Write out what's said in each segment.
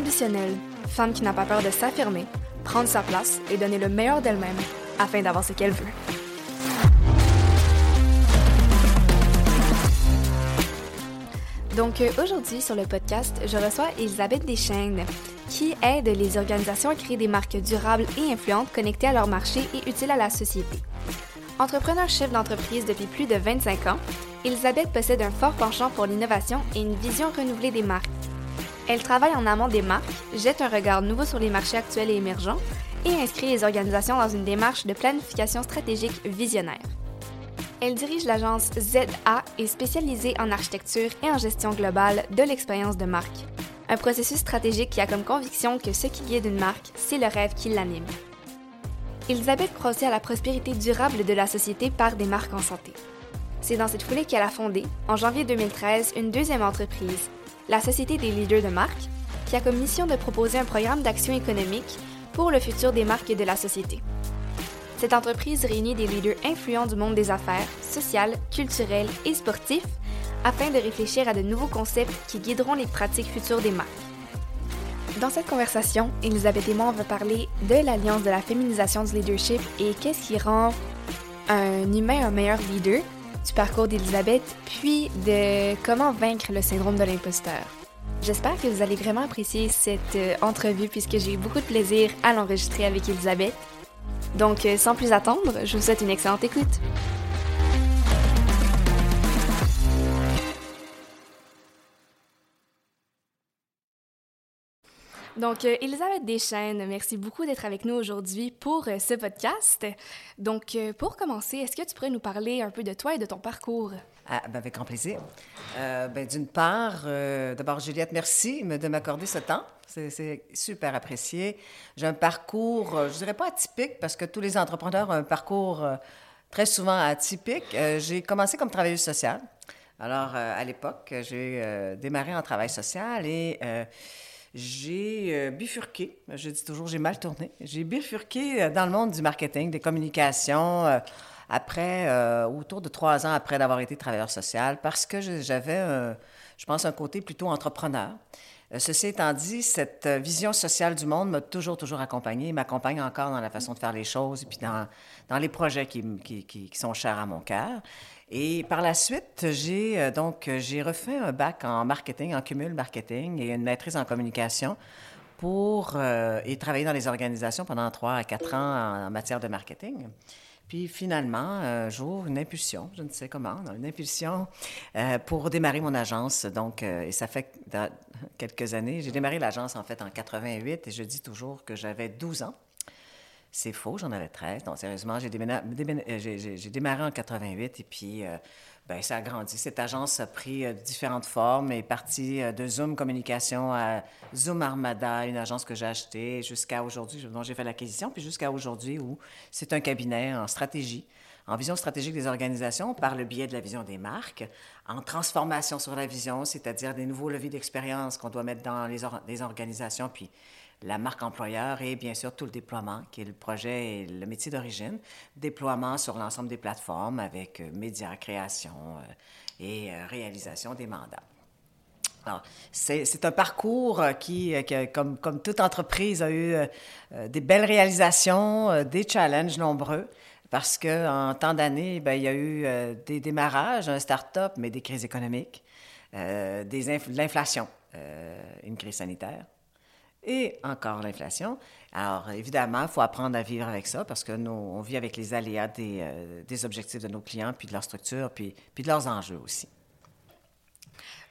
ambitionnelle, femme qui n'a pas peur de s'affirmer, prendre sa place et donner le meilleur d'elle-même afin d'avoir ce qu'elle veut. Donc euh, aujourd'hui sur le podcast, je reçois Elisabeth Deschaines qui aide les organisations à créer des marques durables et influentes connectées à leur marché et utiles à la société. Entrepreneur-chef d'entreprise depuis plus de 25 ans, Elisabeth possède un fort penchant pour l'innovation et une vision renouvelée des marques. Elle travaille en amont des marques, jette un regard nouveau sur les marchés actuels et émergents et inscrit les organisations dans une démarche de planification stratégique visionnaire. Elle dirige l'agence ZA et spécialisée en architecture et en gestion globale de l'expérience de marque. Un processus stratégique qui a comme conviction que ce qui guide une marque, c'est le rêve qui l'anime. Elisabeth croit aussi à la prospérité durable de la société par des marques en santé. C'est dans cette foulée qu'elle a fondé, en janvier 2013, une deuxième entreprise, la Société des leaders de marque, qui a comme mission de proposer un programme d'action économique pour le futur des marques et de la société. Cette entreprise réunit des leaders influents du monde des affaires, social, culturel et sportif afin de réfléchir à de nouveaux concepts qui guideront les pratiques futures des marques. Dans cette conversation, Elisabeth et moi, on va parler de l'alliance de la féminisation du leadership et qu'est-ce qui rend un humain un meilleur leader, du parcours d'Elisabeth, puis de comment vaincre le syndrome de l'imposteur. J'espère que vous allez vraiment apprécier cette euh, entrevue puisque j'ai eu beaucoup de plaisir à l'enregistrer avec Elisabeth. Donc, euh, sans plus attendre, je vous souhaite une excellente écoute. Donc, euh, Elisabeth Deschaines, merci beaucoup d'être avec nous aujourd'hui pour euh, ce podcast. Donc, pour commencer, est-ce que tu pourrais nous parler un peu de toi et de ton parcours? Ah, ben avec grand plaisir. ben, D'une part, d'abord, Juliette, merci de m'accorder ce temps. C'est super apprécié. J'ai un parcours, euh, je dirais pas atypique, parce que tous les entrepreneurs ont un parcours euh, très souvent atypique. Euh, j'ai commencé comme travailleuse sociale. Alors, à l'époque, j'ai démarré en travail social et j'ai bifurqué. Je dis toujours, j'ai mal tourné. J'ai bifurqué dans le monde du marketing, des communications après, autour de trois ans après d'avoir été travailleur social, parce que j'avais, je pense, un côté plutôt entrepreneur. Euh, ceci étant dit, cette euh, vision sociale du monde m'a toujours, toujours accompagnée, m'accompagne encore dans la façon de faire les choses et puis dans, dans les projets qui, qui, sont chers à mon cœur. Et par la suite, j'ai euh, donc j'ai refait un bac en marketing, en cumul marketing et une maîtrise en communication pour y travailler dans les organisations pendant trois à quatre ans en matière de marketing. Puis finalement, un jour, une impulsion, je ne sais comment, une impulsion euh, pour démarrer mon agence. Donc, euh, et ça fait quelques années. J'ai démarré l'agence en fait en 88 et je dis toujours que j'avais 12 ans. C'est faux, j'en avais 13. Donc, sérieusement, j'ai euh, démarré en 88 et puis Bien, ça a grandi. Cette agence a pris euh, différentes formes et est partie euh, de Zoom Communication à Zoom Armada, une agence que j'ai achetée, jusqu'à aujourd'hui, dont j'ai fait l'acquisition, puis jusqu'à aujourd'hui où c'est un cabinet en stratégie, en vision stratégique des organisations par le biais de la vision des marques, en transformation sur la vision, c'est-à-dire des nouveaux leviers d'expérience qu'on doit mettre dans les, les organisations, puis la marque employeur et bien sûr tout le déploiement, qui est le projet et le métier d'origine. Déploiement sur l'ensemble des plateformes avec euh, médias, création euh, et euh, réalisation des mandats. Alors, c'est un parcours qui, comme, comme, toute entreprise, a eu des belles réalisations, des challenges nombreux, parce qu'en tant d'années, ben, il y a eu des démarrages, un start-up, mais des crises économiques, des de l'inflation, une crise sanitaire, et encore l'inflation. Alors, évidemment, il faut apprendre à vivre avec ça parce que nous, on vit avec les aléas des, euh, des objectifs de nos clients, puis de leur structure, puis, puis de leurs enjeux aussi.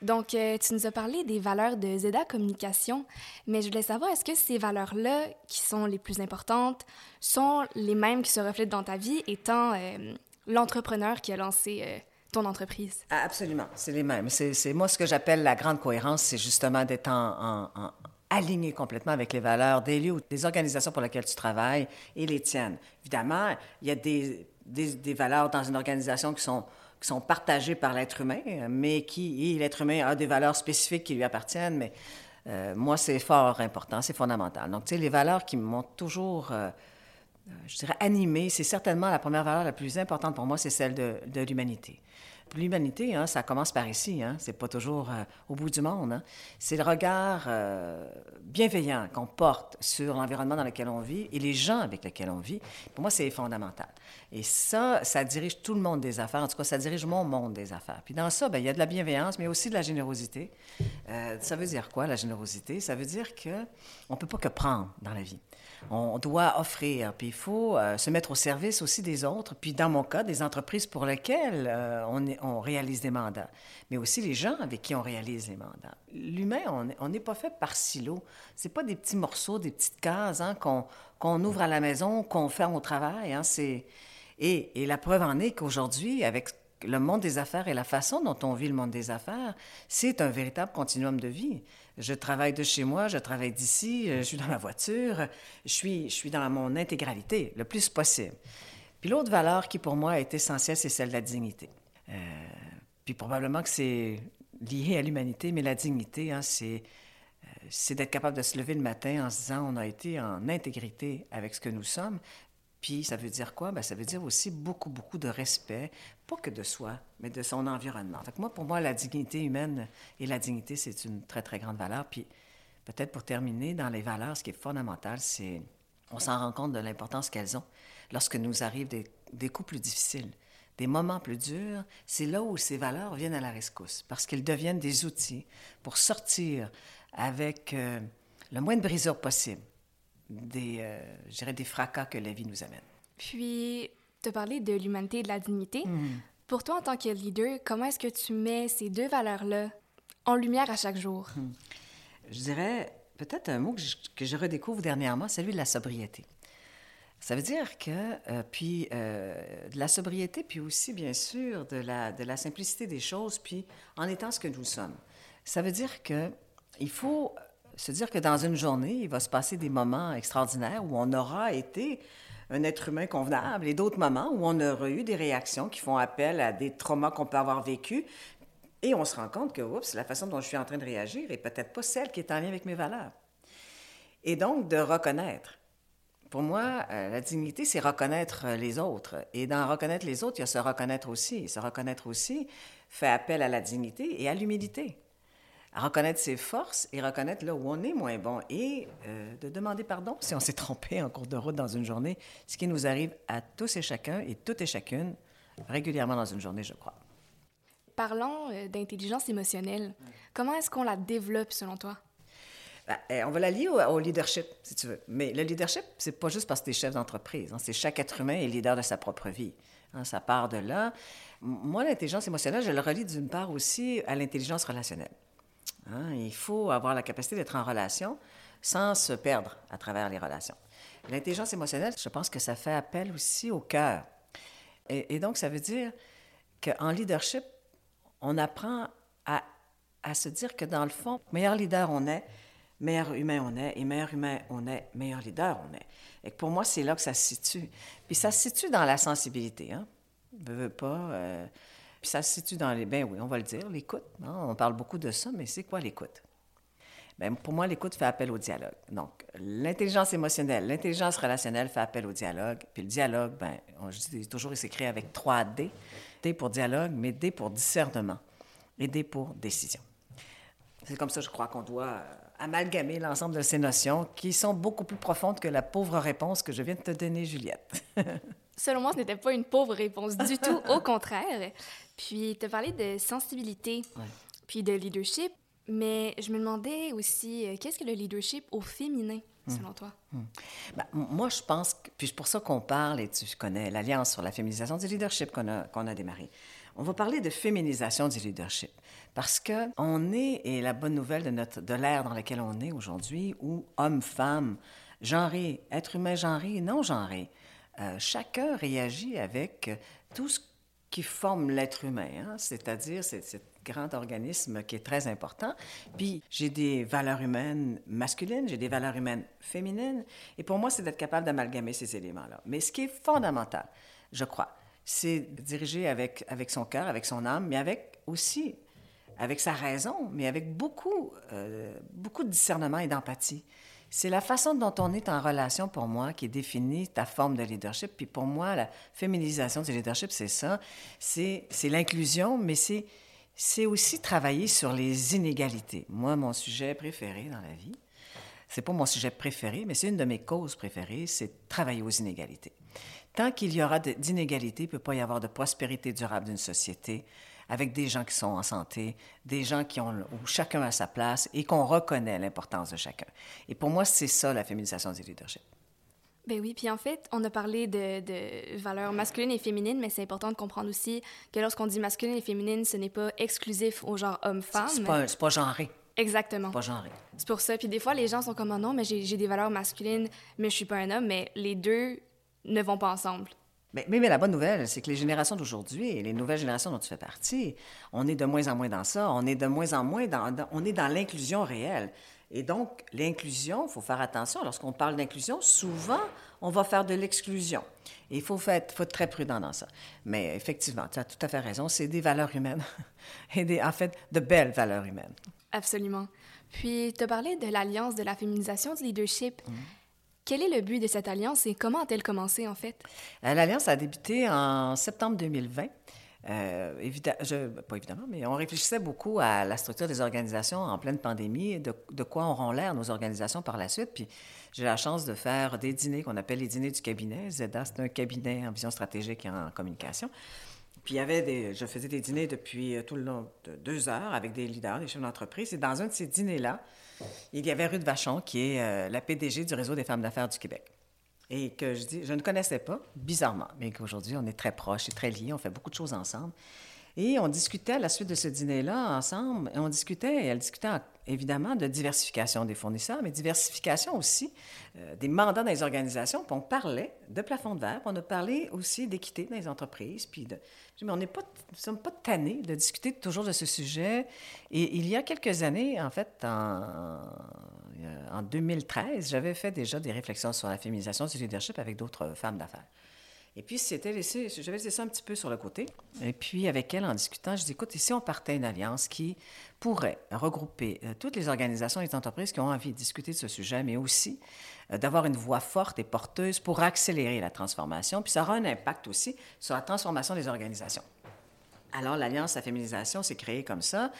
Donc, euh, tu nous as parlé des valeurs de Zeda Communication, mais je voulais savoir, est-ce que ces valeurs-là, qui sont les plus importantes, sont les mêmes qui se reflètent dans ta vie, étant euh, l'entrepreneur qui a lancé ton entreprise? Absolument, c'est les mêmes. C'est moi ce que j'appelle la grande cohérence, c'est justement d'être en, en, aligné complètement avec les valeurs des lieux, des organisations pour lesquelles tu travailles et les tiennes. Évidemment, il y a des, des, valeurs dans une organisation qui sont, qui sont partagées par l'être humain, mais qui, l'être humain a des valeurs spécifiques qui lui appartiennent, mais euh, moi, c'est fort important, c'est fondamental. Donc, tu sais, les valeurs qui m'ont toujours, euh, je dirais, animé, c'est certainement la première valeur la plus importante pour moi, c'est celle de, de l'humanité. L'humanité, hein, ça commence par ici. Hein. C'est pas toujours euh, au bout du monde. Hein. C'est le regard euh, bienveillant qu'on porte sur l'environnement dans lequel on vit et les gens avec lesquels on vit. Pour moi, c'est fondamental. Et ça, ça dirige tout le monde des affaires. En tout cas, ça dirige mon monde des affaires. Puis dans ça, bien, il y a de la bienveillance, mais aussi de la générosité. Euh, ça veut dire quoi, la générosité? Ça veut dire que on peut pas que prendre dans la vie on doit offrir, puis il faut euh, se mettre au service aussi des autres, puis dans mon cas, des entreprises pour lesquelles euh, on, réalise des mandats, mais aussi les gens avec qui on réalise les mandats. L'humain, on n'est pas fait par silo. C'est pas des petits morceaux, des petites cases hein, qu'on ouvre à la maison, qu'on ferme au travail. Hein, et, et la preuve en est qu'aujourd'hui, avec le monde des affaires et la façon dont on vit le monde des affaires, c'est un véritable continuum de vie. Je travaille de chez moi, je travaille d'ici, euh, je suis dans ma voiture, je suis, je suis dans mon intégralité, le plus possible. Puis l'autre valeur qui pour moi est essentielle, c'est celle de la dignité. Euh, puis probablement que c'est lié à l'humanité, mais la dignité, hein, c'est, euh, c'est d'être capable de se lever le matin en se disant on a été en intégrité avec ce que nous sommes, puis ça veut dire quoi? Bien, ça veut dire aussi beaucoup, beaucoup de respect, pas que de soi, mais de son environnement. Fait que moi, pour moi, la dignité humaine et la dignité, c'est une très, très grande valeur. Puis peut-être pour terminer, dans les valeurs, ce qui est fondamental, c'est on s'en rend compte de l'importance qu'elles ont lorsque nous arrivent des, coups plus difficiles, des moments plus durs. C'est là où ces valeurs viennent à la rescousse, parce qu'elles deviennent des outils pour sortir avec euh, le moins de brisures possible des, euh, des fracas que la vie nous amène. Puis, tu as parlé de l'humanité et de la dignité. Hmm. Pour toi, en tant que leader, comment est-ce que tu mets ces deux valeurs-là en lumière à chaque jour? Hmm. Je dirais peut-être un mot que je, redécouvre dernièrement, celui de la sobriété. Ça veut dire que, euh, puis, euh, de la sobriété, puis aussi, bien sûr, de la, de la simplicité des choses, puis en étant ce que nous sommes. Ça veut dire que il faut se dire que dans une journée, il va se passer des moments extraordinaires où on aura été un être humain convenable et d'autres moments où on aura eu des réactions qui font appel à des traumas qu'on peut avoir vécus. Et on se rend compte que, oups, la façon dont je suis en train de réagir est peut-être pas celle qui est en lien avec mes valeurs. Et donc, de reconnaître. Pour moi, euh, la dignité, c'est reconnaître les autres. Et dans reconnaître les autres, il y a se reconnaître aussi. Se reconnaître aussi fait appel à la dignité et à l'humilité reconnaître ses forces et reconnaître là où on est moins bon et euh, de demander pardon si on s'est trompé en cours de route dans une journée, ce qui nous arrive à tous et chacun et toutes et chacune régulièrement dans une journée, je crois. Parlons euh, d'intelligence émotionnelle. Comment est-ce qu'on la développe selon toi? Ben, eh, on va la lier au, leadership, si tu veux. Mais le leadership, c'est pas juste parce que tu es chef d'entreprise. Hein. C'est chaque être humain est leader de sa propre vie. Hein. ça part de là. Moi, l'intelligence émotionnelle, je le relie d'une part aussi à l'intelligence relationnelle. Hein, il faut avoir la capacité d'être en relation sans se perdre à travers les relations. L'intelligence émotionnelle, je pense que ça fait appel aussi au cœur. Et, donc, ça veut dire qu'en leadership, on apprend à, se dire que dans le fond, meilleur leader on est, meilleur humain on est, et meilleur humain on est, meilleur leader on est. Et pour moi, c'est là que ça se situe. Puis ça se situe dans la sensibilité. Hein? Je veux pas. Euh, puis ça se situe dans les... Ben oui, on va le dire, l'écoute. Hein. On parle beaucoup de ça, mais c'est quoi l'écoute? Bien, pour moi, l'écoute fait appel au dialogue. Donc, l'intelligence émotionnelle, l'intelligence relationnelle fait appel au dialogue. Puis le dialogue, bien, je dis toujours, il s'écrit avec trois D. D pour dialogue, mais D pour discernement et D pour décision. C'est comme ça, je crois, qu'on doit euh, amalgamer l'ensemble de ces notions qui sont beaucoup plus profondes que la pauvre réponse que je viens de te donner, Juliette. Selon moi, ce n'était pas une pauvre réponse du tout, au contraire. Puis, tu as parlé de sensibilité, puis de leadership, mais je me demandais aussi, euh, qu'est-ce que le leadership au féminin, hmm. selon toi? Hmm. Ben, moi, je pense, que, puis c'est pour ça qu'on parle, et tu connais l'Alliance sur la féminisation du leadership qu'on a, qu'on a démarré. On va parler de féminisation du leadership. Parce que on est, et la bonne nouvelle de, notre, de l'ère dans laquelle on est aujourd'hui, où hommes, femmes, genrés, êtres humains genrés et non genrés, euh, chacun réagit avec tout ce qui forme l'être humain, hein. c'est-à-dire ce grand organisme qui est très important. Puis j'ai des valeurs humaines masculines, j'ai des valeurs humaines féminines, et pour moi, c'est d'être capable d'amalgamer ces éléments-là. Mais ce qui est fondamental, je crois, c'est diriger avec, avec son cœur, avec son âme, mais avec aussi avec sa raison, mais avec beaucoup, euh, beaucoup de discernement et d'empathie. C'est la façon dont on est en relation pour moi qui définit ta forme de leadership. Puis pour moi, la féminisation du leadership, c'est ça. C'est l'inclusion, mais c'est aussi travailler sur les inégalités. Moi, mon sujet préféré dans la vie, c'est pas mon sujet préféré, mais c'est une de mes causes préférées, c'est travailler aux inégalités. Tant qu'il y aura d'inégalités, il ne peut pas y avoir de prospérité durable d'une société avec des gens qui sont en santé, des gens qui ont, où chacun a sa place et qu'on reconnaît l'importance de chacun. Et pour moi, c'est ça la féminisation du leadership. Ben oui, puis en fait, on a parlé de, de valeurs masculines et féminines, mais c'est important de comprendre aussi que lorsqu'on dit masculine et féminine, ce n'est pas exclusif au genre homme-femme. C'est pas, pas genré. Exactement. Pas genré. C'est pour ça. Puis des fois, les gens sont comme, oh non, mais j'ai des valeurs masculines, mais je suis pas un homme, mais les deux ne vont pas ensemble. Mais, mais, la bonne nouvelle, c'est que les générations d'aujourd'hui, les nouvelles générations dont tu fais partie, on est de moins en moins dans ça. On est de moins en moins dans, on est dans l'inclusion réelle. Et donc, l'inclusion, il faut faire attention. Lorsqu'on parle d'inclusion, souvent, on va faire de l'exclusion. Et il faut, être, faut être très prudent dans ça. Mais effectivement, tu as tout à fait raison, c'est des valeurs humaines. Et des, en fait, de belles valeurs humaines. Absolument. Puis, tu as parlé de l'Alliance de la féminisation du leadership. Mmh. Quel est le but de cette alliance et comment a-t-elle commencé, en fait? Euh, l'alliance a débuté en septembre 2020. Euh, je, pas évidemment, mais on réfléchissait beaucoup à la structure des organisations en pleine pandémie, et de, de quoi auront l'air nos organisations par la suite. Puis j'ai la chance de faire des dîners qu'on appelle les dîners du cabinet. ZEDA, c'est un cabinet en vision stratégique et en communication. Puis je faisais des dîners depuis euh, tout le long de deux heures avec des leaders, des chefs d'entreprise. Et dans un de ces dîners-là, il y avait Ruth Vachon, qui est euh, la PDG du Réseau des femmes d'affaires du Québec. Et que je dis, je ne connaissais pas, bizarrement, mais qu'aujourd'hui, on est très proches et très liés, on fait beaucoup de choses ensemble. Et on discutait à la suite de ce dîner-là ensemble, et on discutait, et elle discutait évidemment de diversification des fournisseurs, mais diversification aussi euh, des mandats dans les organisations. Puis on parlait de plafond de verre, puis on a parlé aussi d'équité dans les entreprises, puis de, mais on n'est pas, nous sommes pas tannés de discuter toujours de ce sujet. Et il y a quelques années, en fait, en, en 2013, j'avais fait déjà des réflexions sur la féminisation du leadership avec d'autres femmes d'affaires. Et puis, c'était laissé, j'avais laissé ça un petit peu sur le côté. Et puis, avec elle, en discutant, je dis, écoute, ici, on partait une alliance qui pourrait regrouper euh, toutes les organisations et les entreprises qui ont envie de discuter de ce sujet, mais aussi euh, d'avoir une voix forte et porteuse pour accélérer la transformation. Puis ça aura un impact aussi sur la transformation des organisations. Alors, l'Alliance à féminisation s'est créée comme ça.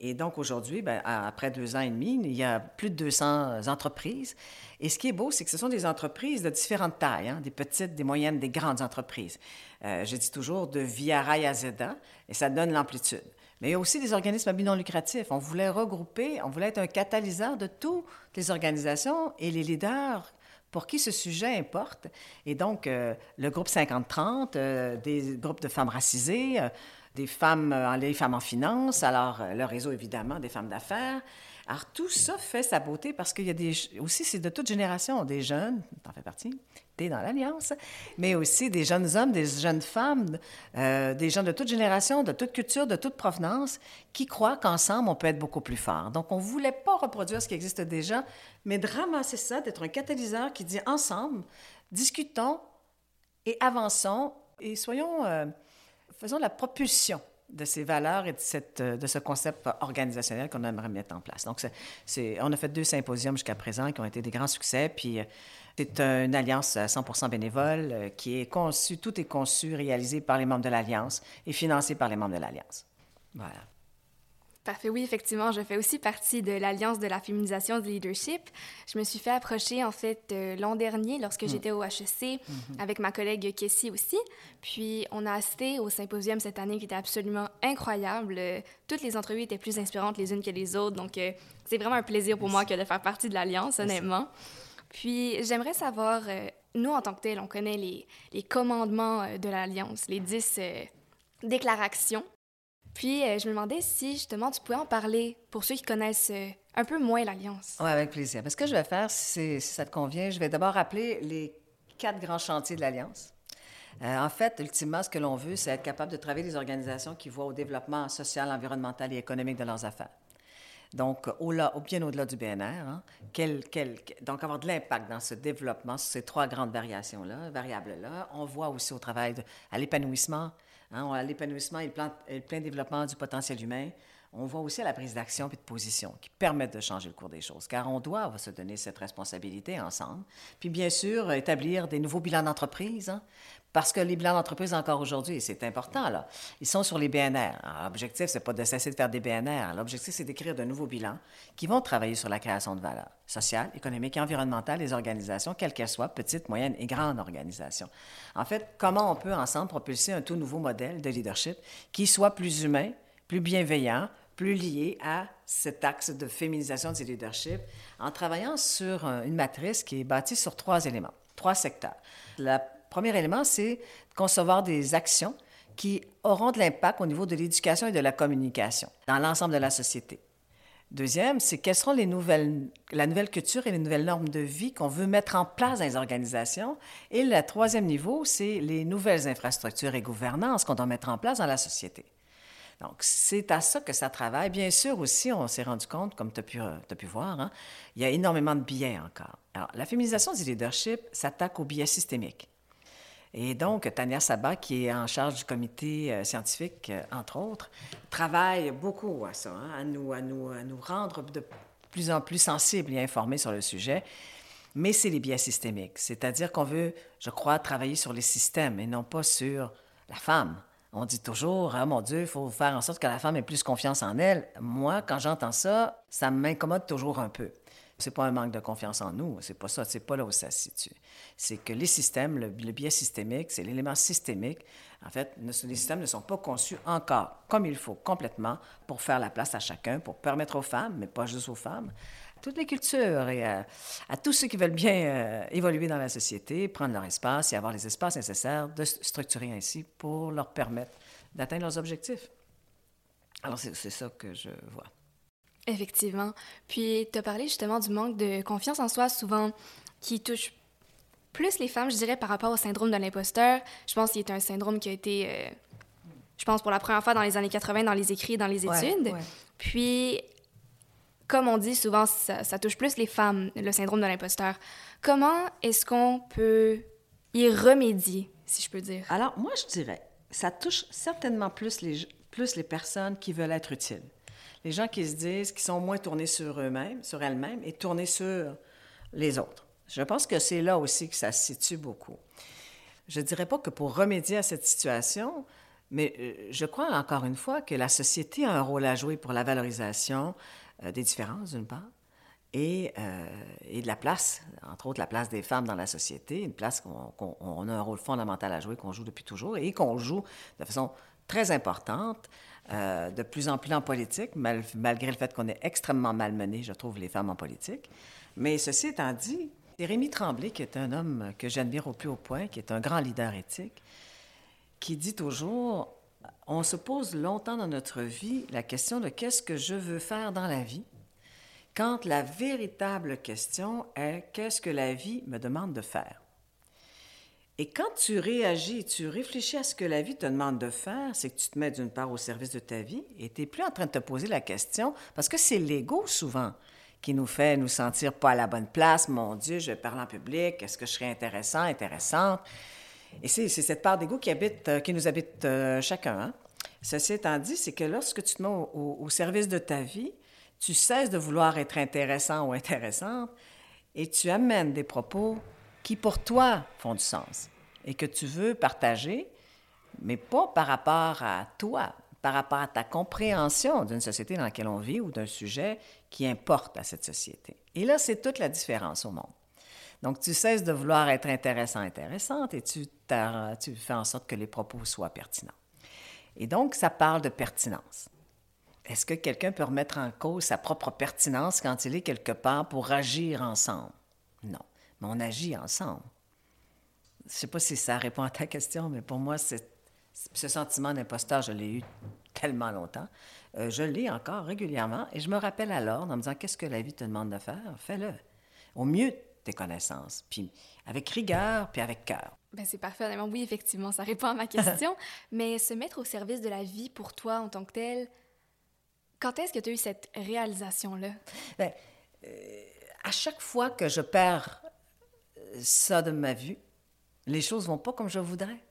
Et donc, aujourd'hui, ben, après deux ans et demi, il y a plus de 200 entreprises. Et ce qui est beau, c'est que ce sont des entreprises de différentes tailles, hein, des petites, des moyennes, des grandes entreprises. Euh, je dis toujours de Via à Zeda, et ça donne l'amplitude. Mais il y a aussi des organismes à but non lucratif. On voulait regrouper, on voulait être un catalyseur de toutes les organisations et les leaders pour qui ce sujet importe. Et donc, euh, le groupe 50-30, euh, des groupes de femmes racisées, des femmes, les femmes en finance, alors le réseau évidemment des femmes d'affaires, alors, tout ça fait sa beauté parce qu'il y a des. Aussi, c'est de toute génération, des jeunes, t'en fais partie, t'es dans l'Alliance, mais aussi des jeunes hommes, des jeunes femmes, euh, des gens de toute génération, de toute culture, de toute provenance, qui croient qu'ensemble, on peut être beaucoup plus fort. Donc, on voulait pas reproduire ce qui existe déjà, mais de ramasser ça, d'être un catalyseur qui dit ensemble, discutons et avançons et soyons. Euh, faisons la propulsion de ces valeurs et de, cette, euh, de ce concept organisationnel qu'on aimerait mettre en place. Donc, c'est, on a fait deux symposiums jusqu'à présent qui ont été des grands succès. Puis, euh, c'est une alliance 100% bénévole euh, qui est conçue, tout est conçu, réalisé par les membres de l'alliance et financé par les membres de l'alliance. Voilà. Parfait, oui, effectivement, je fais aussi partie de l'Alliance de la féminisation du leadership. Je me suis fait approcher, en fait, euh, l'an dernier, lorsque mm. j'étais au HEC, mm-hmm. avec ma collègue Kessie aussi. Puis, on a assisté au symposium cette année qui était absolument incroyable. toutes les entrevues étaient plus inspirantes les unes que les autres. Donc, euh, c'est vraiment un plaisir pour moi que de faire partie de l'Alliance, honnêtement. Puis, j'aimerais savoir, euh, nous, en tant que tels, on connaît les, les commandements de l'Alliance, les dix déclarations puis, euh, je me demandais si, justement, tu pouvais en parler pour ceux qui connaissent euh, un peu moins l'Alliance. Oui, avec plaisir. ce que je vais faire, si, ça te convient, je vais d'abord rappeler les quatre grands chantiers de l'Alliance. Euh, en fait, ultimement, ce que l'on veut, c'est être capable de travailler des organisations qui voient au développement social, environnemental et économique de leurs affaires. Donc, au -là, bien au-delà du BNR, hein, donc avoir de l'impact dans ce développement, sur ces trois grandes variations-là, variables-là. On voit aussi au travail, à l'épanouissement, Hein, l'épanouissement et le, plein développement du potentiel humain. On voit aussi la prise d'action et de position qui permettent de changer le cours des choses, car on doit se donner cette responsabilité ensemble. Puis bien sûr, établir des nouveaux bilans d'entreprise, hein, parce que les bilans d'entreprise, encore aujourd'hui, c'est important, ils sont sur les BNR. L'objectif, c'est pas de cesser de faire des BNR. L'objectif, c'est d'écrire de nouveaux bilans qui vont travailler sur la création de valeur sociale, économique et environnementale des organisations, quelles qu'elles soient, petites, moyennes et grandes organisations. En fait, comment on peut ensemble propulser un tout nouveau modèle de leadership qui soit plus humain, plus bienveillant, plus lié à cet axe de féminisation du leadership en travaillant sur une matrice qui est bâtie sur trois éléments, trois secteurs. La Premier élément, c'est concevoir des actions qui auront de l'impact au niveau de l'éducation et de la communication dans l'ensemble de la société. Deuxième, c'est quelles seront les nouvelles, la nouvelle culture et les nouvelles normes de vie qu'on veut mettre en place dans les organisations. Et le troisième niveau, c'est les nouvelles infrastructures et gouvernances qu'on doit mettre en place dans la société. Donc, c'est à ça que ça travaille. Bien sûr, aussi, on s'est rendu compte, comme tu as pu, as pu voir, hein, il y a énormément de biais encore. Alors, la féminisation du leadership s'attaque aux biais systémiques. Et donc, Tania Sabat, qui est en charge du comité euh, scientifique, euh, entre autres, travaille beaucoup à ça, hein, nous, à nous rendre de plus en plus sensibles et informés sur le sujet. Mais c'est les biais systémiques, c'est-à-dire qu'on veut, je crois, travailler sur les systèmes et non pas sur la femme. On dit toujours, ah mon Dieu, il faut faire en sorte que la femme ait plus confiance en elle. Moi, quand j'entends ça, ça m'incommode toujours un peu. C'est pas un manque de confiance en nous, c'est pas ça, c'est pas là où ça se situe. C'est que les systèmes, le, biais systémique, c'est l'élément systémique. En fait, les systèmes ne sont pas conçus encore comme il faut complètement pour faire la place à chacun, pour permettre aux femmes, mais pas juste aux femmes, toutes les cultures et à, tous ceux qui veulent bien euh, évoluer dans la société, prendre leur espace et avoir les espaces nécessaires de structurer ainsi pour leur permettre d'atteindre leurs objectifs. Alors, c'est ça que je vois. Effectivement. Puis, tu as parlé justement du manque de confiance en soi, souvent, qui touche plus les femmes, je dirais, par rapport au syndrome de l'imposteur. Je pense qu'il est un syndrome qui a été, euh, je pense, pour la première fois dans les années 80 dans les écrits, dans les études. Puis, comme on dit souvent, ça, touche plus les femmes, le syndrome de l'imposteur. Comment est-ce qu'on peut y remédier, si je peux dire? Alors, moi, je dirais, ça touche certainement plus les, plus les personnes qui veulent être utiles les gens qui se disent qu'ils sont moins tournés sur eux-mêmes, sur elles-mêmes, et tournés sur les autres. Je pense que c'est là aussi que ça se situe beaucoup. Je ne dirais pas que pour remédier à cette situation, mais euh, je crois encore une fois que la société a un rôle à jouer pour la valorisation des différences, d'une part, et, euh, et, de la place, entre autres la place des femmes dans la société, une place qu'on a un rôle fondamental à jouer, qu'on joue depuis toujours, et qu'on joue de façon très importante euh, de plus en plus en politique, malgré le fait qu'on est extrêmement malmené, je trouve, les femmes en politique. Mais ceci étant dit, c'est Tremblay, qui est un homme que j'admire au plus haut point, qui est un grand leader éthique, qui dit toujours, on se pose longtemps dans notre vie la question de qu'est-ce que je veux faire dans la vie, quand la véritable question est qu'est-ce que la vie me demande de faire? Et quand tu réagis, tu réfléchis à ce que la vie te demande de faire, c'est que tu te mets d'une part au service de ta vie et tu n'es plus en train de te poser la question, parce que c'est l'ego souvent qui nous fait nous sentir pas à la bonne place. Mon Dieu, je parle en public, est-ce que je serais intéressant, intéressante? Et c'est cette part d'ego qui, habite, euh, qui nous habite euh, chacun. Hein? Ceci étant dit, c'est que lorsque tu te mets au, au service de ta vie, tu cesses de vouloir être intéressant ou intéressante et tu amènes des propos qui pour toi font du sens et que tu veux partager, mais pas par rapport à toi, par rapport à ta compréhension d'une société dans laquelle on vit ou d'un sujet qui importe à cette société. Et là, c'est toute la différence au monde. Donc, tu cesses de vouloir être intéressant, intéressante et tu, tu fais en sorte que les propos soient pertinents. Et donc, ça parle de pertinence. Est-ce que quelqu'un peut remettre en cause sa propre pertinence quand il est quelque part pour agir ensemble? Non mais on agit ensemble. Je ne sais pas si ça répond à ta question, mais pour moi, ce sentiment d'imposteur, je l'ai eu tellement longtemps. Euh, je l'ai encore régulièrement et je me rappelle alors en me disant qu'est-ce que la vie te demande de faire? Fais-le. Au mieux tes connaissances, puis avec rigueur, puis avec cœur. Ben c'est parfait. Oui, effectivement, ça répond à ma question. mais se mettre au service de la vie pour toi en tant que tel, quand est-ce que tu as eu cette réalisation-là? Bien, euh, à chaque fois que je perds ça de ma vue, les choses vont pas comme je voudrais.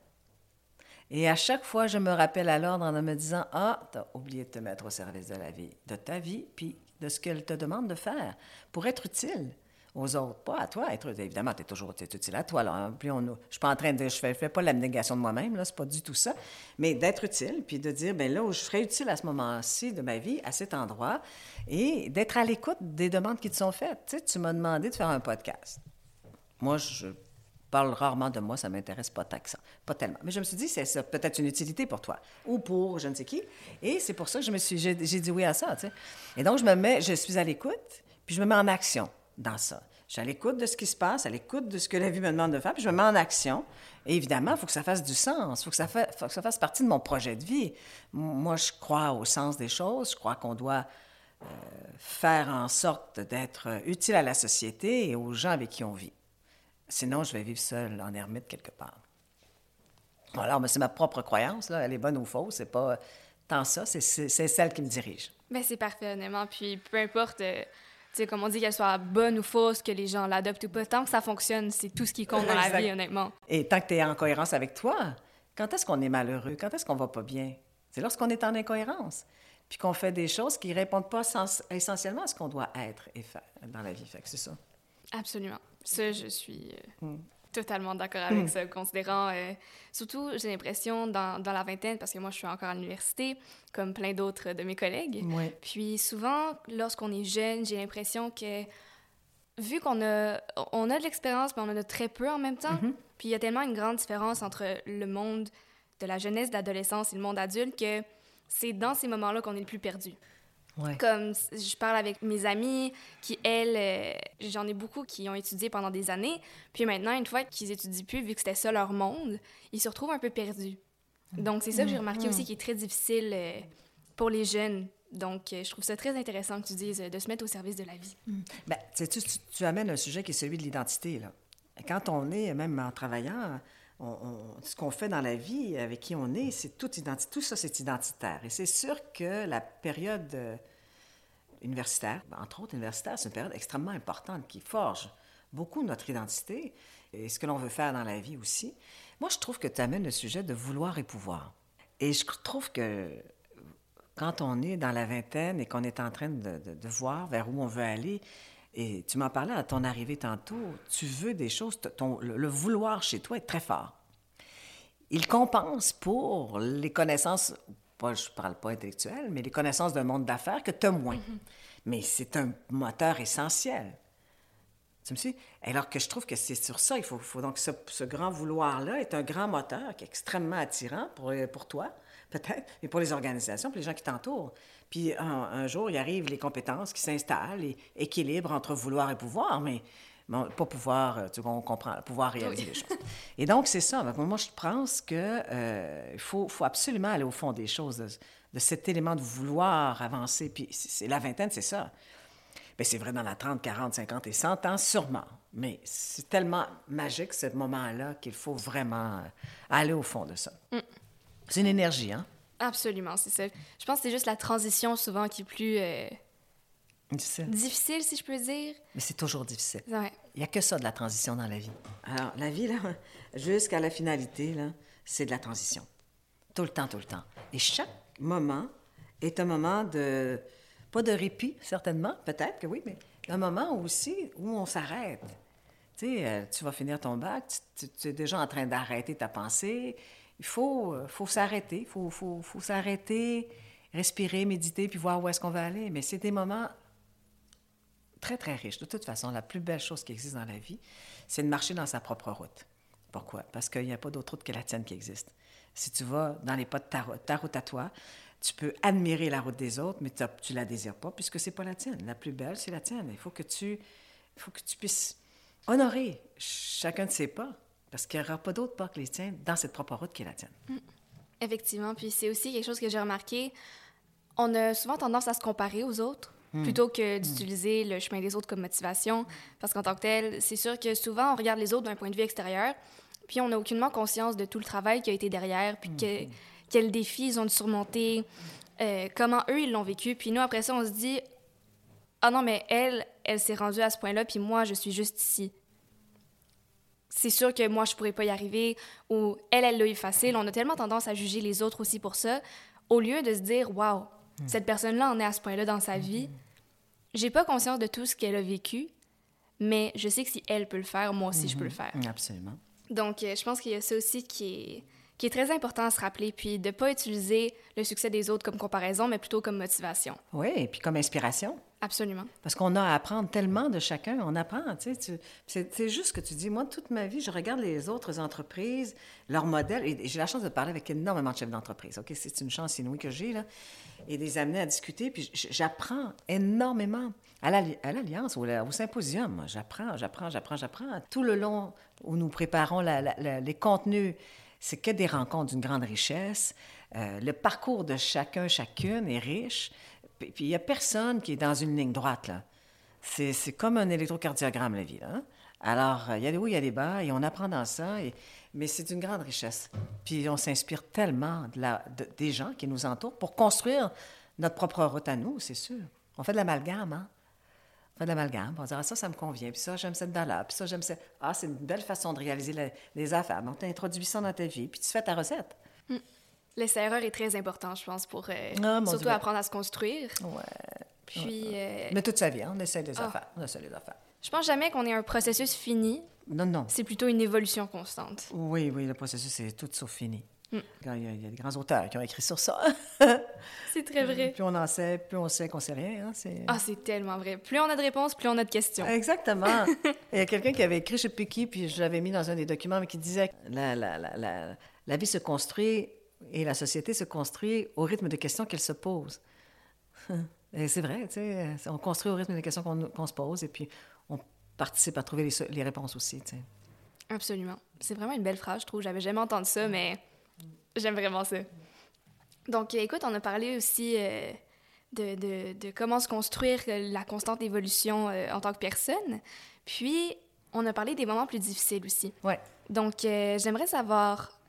Et à chaque fois, je me rappelle à l'ordre en me disant Ah, tu as oublié de te mettre au service de la vie, de ta vie, puis de ce qu'elle te demande de faire pour être utile aux autres, pas à toi. Être, évidemment, tu es toujours utile à toi. Là. Hein. On, je suis pas en train de... Je fais, fais pas l'abnégation de moi-même, là, c'est pas du tout ça. Mais d'être utile, puis de dire, ben là où je serais utile à ce moment-ci de ma vie, à cet endroit, et d'être à l'écoute des demandes qui te sont faites. Tu tu m'as demandé de faire un podcast. Moi, je parle rarement de moi, ça m'intéresse pas ça. Pas tellement. Mais je me suis dit, c'est peut-être une utilité pour toi ou pour je ne sais qui. Et c'est pour ça que j'ai, dit oui à ça. Et donc, je me mets, je suis à l'écoute, puis je me mets en action dans ça. Je suis à l'écoute de ce qui se passe, à l'écoute de ce que la vie me demande de faire, puis je me mets en action. Et évidemment, il faut que ça fasse du sens, il faut, que ça fasse partie de mon projet de vie. Moi, je crois au sens des choses, je crois qu'on doit euh, faire en sorte d'être utile à la société et aux gens avec qui on vit. Sinon, je vais vivre seul en ermite quelque part. Alors, c'est ma propre croyance, là. elle est bonne ou fausse, c'est pas tant ça, c'est celle qui me dirige. Mais c'est parfait, honnêtement. Puis peu importe, euh, sais, comme on dit, qu'elle soit bonne ou fausse, que les gens l'adoptent ou pas, tant que ça fonctionne, c'est tout ce qui compte dans la vie, honnêtement. Et tant que tu es en cohérence avec toi, quand est-ce qu'on est malheureux? Quand est-ce qu'on va pas bien? C'est lorsqu'on est en incohérence, puis qu'on fait des choses qui répondent pas essentiellement à ce qu'on doit être et faire dans la vie. Fait que c'est ça. Absolument. Ça, je suis euh, mm. Totalement d'accord avec mm. ça, considérant, euh, surtout, j'ai l'impression, dans, dans, la vingtaine, parce que moi, je suis encore à l'université, comme plein d'autres de mes collègues. Puis souvent, lorsqu'on est jeune, j'ai l'impression que, vu qu'on a, on a de l'expérience, mais on en a très peu en même temps, mm-hmm. puis il y a tellement une grande différence entre le monde de la jeunesse, de l'adolescence et le monde adulte que c'est dans ces moments-là qu'on est le plus perdu. Comme je parle avec mes amis qui, elles, euh, j'en ai beaucoup qui ont étudié pendant des années. Puis maintenant, une fois qu'ils étudient plus, vu que c'était ça leur monde, ils se retrouvent un peu perdus. Donc, c'est ça que j'ai remarqué aussi qui est très difficile euh, pour les jeunes. Donc, euh, je trouve ça très intéressant que tu dises de se mettre au service de la vie. Mm. Bien, tu, tu, tu, amènes un sujet qui est celui de l'identité. Là. Quand on est, même en travaillant, ce qu'on fait dans la vie, avec qui on est, c'est tout, ça, c'est identitaire. Et c'est sûr que la période euh, universitaire, entre autres universitaire, c'est une période extrêmement importante qui forge beaucoup notre identité et ce que l'on veut faire dans la vie aussi. Moi, je trouve que tu amènes le sujet de vouloir et pouvoir. Et je trouve que quand on est dans la vingtaine et qu'on est en train de voir vers où on veut aller, et tu m'en parlais à ton arrivée tantôt, tu veux des choses, ton, le, vouloir chez toi est très fort. Il compense pour les connaissances, pas, je ne parle pas intellectuelles, mais les connaissances d'un monde d'affaires que tu as moins. Mm-hmm. Mais c'est un moteur essentiel. Tu me suis? Alors que je trouve que c'est sur ça, il faut, faut donc ce, ce grand vouloir-là est un grand moteur qui est extrêmement attirant pour, pour toi, peut-être, et pour les organisations, pour les gens qui t'entourent. Puis un, jour, il arrive les compétences qui s'installent et équilibre entre vouloir et pouvoir, mais bon, pas pouvoir, euh, tu vois, on comprend, pouvoir réaliser les choses. Et donc, c'est ça. Moi, je pense qu'il euh, faut, faut, absolument aller au fond des choses, de, cet élément de vouloir avancer. Puis c'est la vingtaine, c'est ça. Bien, c'est vrai dans la 30, 40, 50 et 100 ans, sûrement. Mais c'est tellement magique, ce moment-là, qu'il faut vraiment euh, aller au fond de ça. Mm. C'est une énergie, hein? Absolument, c'est ça. Je pense que c'est juste la transition souvent qui est plus euh, difficile. difficile, si je peux dire. Mais c'est toujours difficile. Il n'y a que ça de la transition dans la vie. Alors, la vie, là, jusqu'à la finalité, là, c'est de la transition. Tout le temps, tout le temps. Et chaque moment est un moment de... Pas de répit, certainement, peut-être que oui, mais un moment aussi où on s'arrête. Tu sais, euh, tu vas finir ton bac, tu es déjà en train d'arrêter ta pensée, il faut, euh, s'arrêter, faut, s'arrêter, respirer, méditer, puis voir où est-ce qu'on va aller. Mais c'est des moments très, très riches. De toute façon, la plus belle chose qui existe dans la vie, c'est de marcher dans sa propre route. Pourquoi? Parce qu'il n'y a pas d'autre route que la tienne qui existe. Si tu vas dans les pas de ta, route à toi, tu peux admirer la route des autres, mais tu ne la désires pas puisque c'est pas la tienne. La plus belle, c'est la tienne. Il faut que tu, faut que tu puisses honorer chacun de ses pas. Parce qu'il n'y aura pas d'autre pas que les tiens dans cette propre route qui est la tienne. Mm. Effectivement. Puis c'est aussi quelque chose que j'ai remarqué. On a souvent tendance à se comparer aux autres mm. plutôt que mm. d'utiliser le chemin des autres comme motivation. Parce qu'en tant que tel, c'est sûr que souvent, on regarde les autres d'un point de vue extérieur, puis on n'a aucunement conscience de tout le travail qui a été derrière, puis que, quels défis ils ont dû surmonter, euh, comment eux, ils l'ont vécu. Puis nous, après ça, on se dit, ah non, mais elle, elle s'est rendue à ce point-là, puis moi, je suis juste ici c'est sûr que moi, je pourrais pas y arriver, ou elle, elle l'a eu facile. On a tellement tendance à juger les autres aussi pour ça, au lieu de se dire, waouh, cette personne-là en est à ce point-là dans sa vie. J'ai pas conscience de tout ce qu'elle a vécu, mais je sais que si elle peut le faire, moi aussi, je peux le faire. Absolument. Donc, euh, je pense qu'il y a ça aussi qui est, qui est très important à se rappeler, puis de pas utiliser le succès des autres comme comparaison, mais plutôt comme motivation. Oui, et puis comme inspiration. Absolument. Parce qu'on a à apprendre tellement de chacun. On apprend, tu sais. C'est juste ce que tu dis. Moi, toute ma vie, je regarde les autres entreprises, leurs modèles. Et j'ai la chance de parler avec énormément de chefs d'entreprise. OK? C'est une chance inouïe que j'ai, là. Et des amener à discuter. Puis j'apprends énormément. À l'Alli- à l'Alliance la- au symposium, j'apprends, j'apprends, j'apprends, j'apprends. Tout le long où nous préparons les contenus, c'est que des rencontres d'une grande richesse. Euh, le parcours de chacun, chacune est riche. Puis il n'y a personne qui est dans une ligne droite, là. C'est comme un électrocardiogramme, la vie, hein? Alors, il y a des hauts, il y a des bas, et on apprend dans ça, mais c'est une grande richesse. Puis on s'inspire tellement de la- de- des gens qui nous entourent pour construire notre propre route à nous, c'est sûr. On fait de l'amalgame, hein? On fait de l'amalgame. On dit, ah, ça, ça me convient. Puis ça, j'aime cette valeur. Puis ça, j'aime ça. Ah, c'est une belle façon de réaliser les affaires. Donc, tu introduis ça dans ta vie, puis tu fais ta recette. L'essai-erreur est très important, je pense, pour euh, Ah, surtout Dieu. apprendre à se construire. Ouais. Puis, euh, Mais toute sa vie, hein, on essaie des Ah. affaires. On essaie des affaires. je pense jamais qu'on ait un processus fini. Non, non. C'est plutôt une évolution constante. Oui, oui, le processus, c'est tout sauf fini. Mm. Quand Il, y a, il y a des grands auteurs qui ont écrit sur ça. C'est très vrai. plus on en sait, plus on sait qu'on sait rien. hein, c'est... Ah, c'est tellement vrai. Plus on a de réponses, plus on a de questions. Exactement. Il y a quelqu'un qui avait écrit, je ne sais plus qui, puis je l'avais mis dans un des documents, mais qui disait la, la, la, la vie se construit et la société se construit au rythme des questions qu'elle se pose. Et c'est vrai, tu sais, on construit au rythme des questions qu'on, se pose et puis on participe à trouver les, réponses aussi, tu sais. Absolument. C'est vraiment une belle phrase, je trouve. J'avais jamais entendu ça, mais j'aime vraiment ça. Donc, euh, écoute, on a parlé aussi euh, de, de- de comment se construire euh, la constante évolution euh, en tant que personne. Puis, on a parlé des moments plus difficiles aussi. Ouais. Donc, euh, j'aimerais savoir,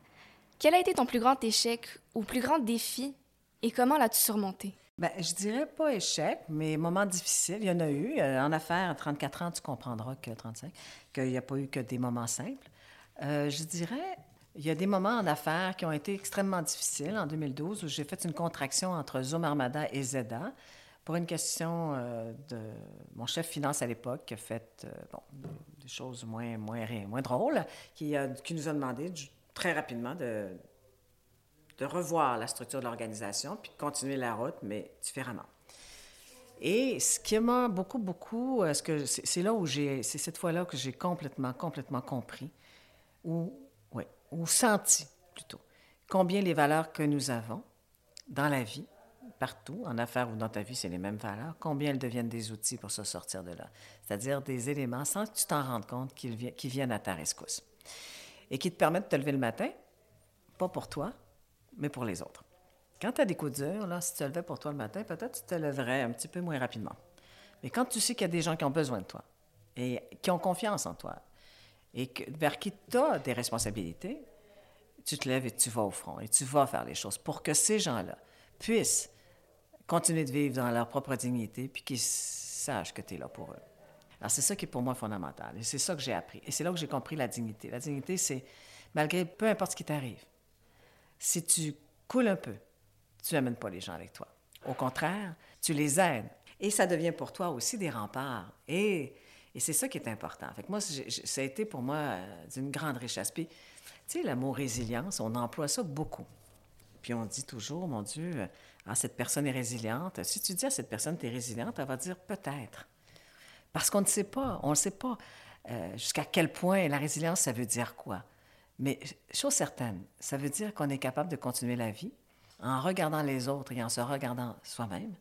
quel a été ton plus grand échec ou plus grand défi et comment l'as-tu surmonté? Ben, je dirais pas échec, mais moments difficiles, il y en a eu. Euh, En affaires, à 34 ans, tu comprendras que 35, qu'il n'y a pas eu que des moments simples. Euh, je dirais, il y a des moments en affaires qui ont été extrêmement difficiles. En 2012, où j'ai fait une contraction entre Zoom Armada et Zeda pour une question euh, de mon chef finance à l'époque qui a fait des choses moins, moins, moins drôles, qui, nous a demandé très rapidement de, de revoir la structure de l'organisation, puis de continuer la route, mais différemment. Et ce qui m'a beaucoup, beaucoup, euh, c'est là où j'ai, c'est cette fois-là que j'ai complètement, complètement compris, ou, ouais, ou senti plutôt, combien les valeurs que nous avons dans la vie, partout, en affaires ou dans ta vie, c'est les mêmes valeurs, combien elles deviennent des outils pour se sortir de là. C'est-à-dire des éléments sans que tu t'en rendes compte qui viennent à ta rescousse et qui te permettent de te lever le matin, pas pour toi, mais pour les autres. Quand tu as des coups durs, là, si tu te levais pour toi le matin, peut-être tu te lèverais un petit peu moins rapidement. Mais quand tu sais qu'il y a des gens qui ont besoin de toi et qui ont confiance en toi et que, vers qui tu as des responsabilités, tu te lèves et tu vas au front et tu vas faire les choses pour que ces gens-là puissent continuer de vivre dans leur propre dignité puis qu'ils sachent que tu es là pour eux. Alors, c'est ça qui est pour moi fondamental. Et c'est ça que j'ai appris. Et c'est là que j'ai compris la dignité. La dignité, c'est, malgré peu importe ce qui t'arrive, si tu coules un peu, tu n'amènes pas les gens avec toi. Au contraire, tu les aides. Et ça devient pour toi aussi des remparts. Et, et c'est ça qui est important. Fait moi, ça a été pour moi euh, d'une grande richesse. Puis, tu sais, le mot résilience, on emploie ça beaucoup. Puis on dit toujours, mon Dieu, euh, ah, cette personne est résiliente. Si tu dis à cette personne, tu es résiliente, elle va dire peut-être. Parce qu'on ne sait pas, on ne sait pas euh, jusqu'à quel point la résilience, ça veut dire quoi. Mais chose certaine, ça veut dire qu'on est capable de continuer la vie en regardant les autres et en se regardant soi-même,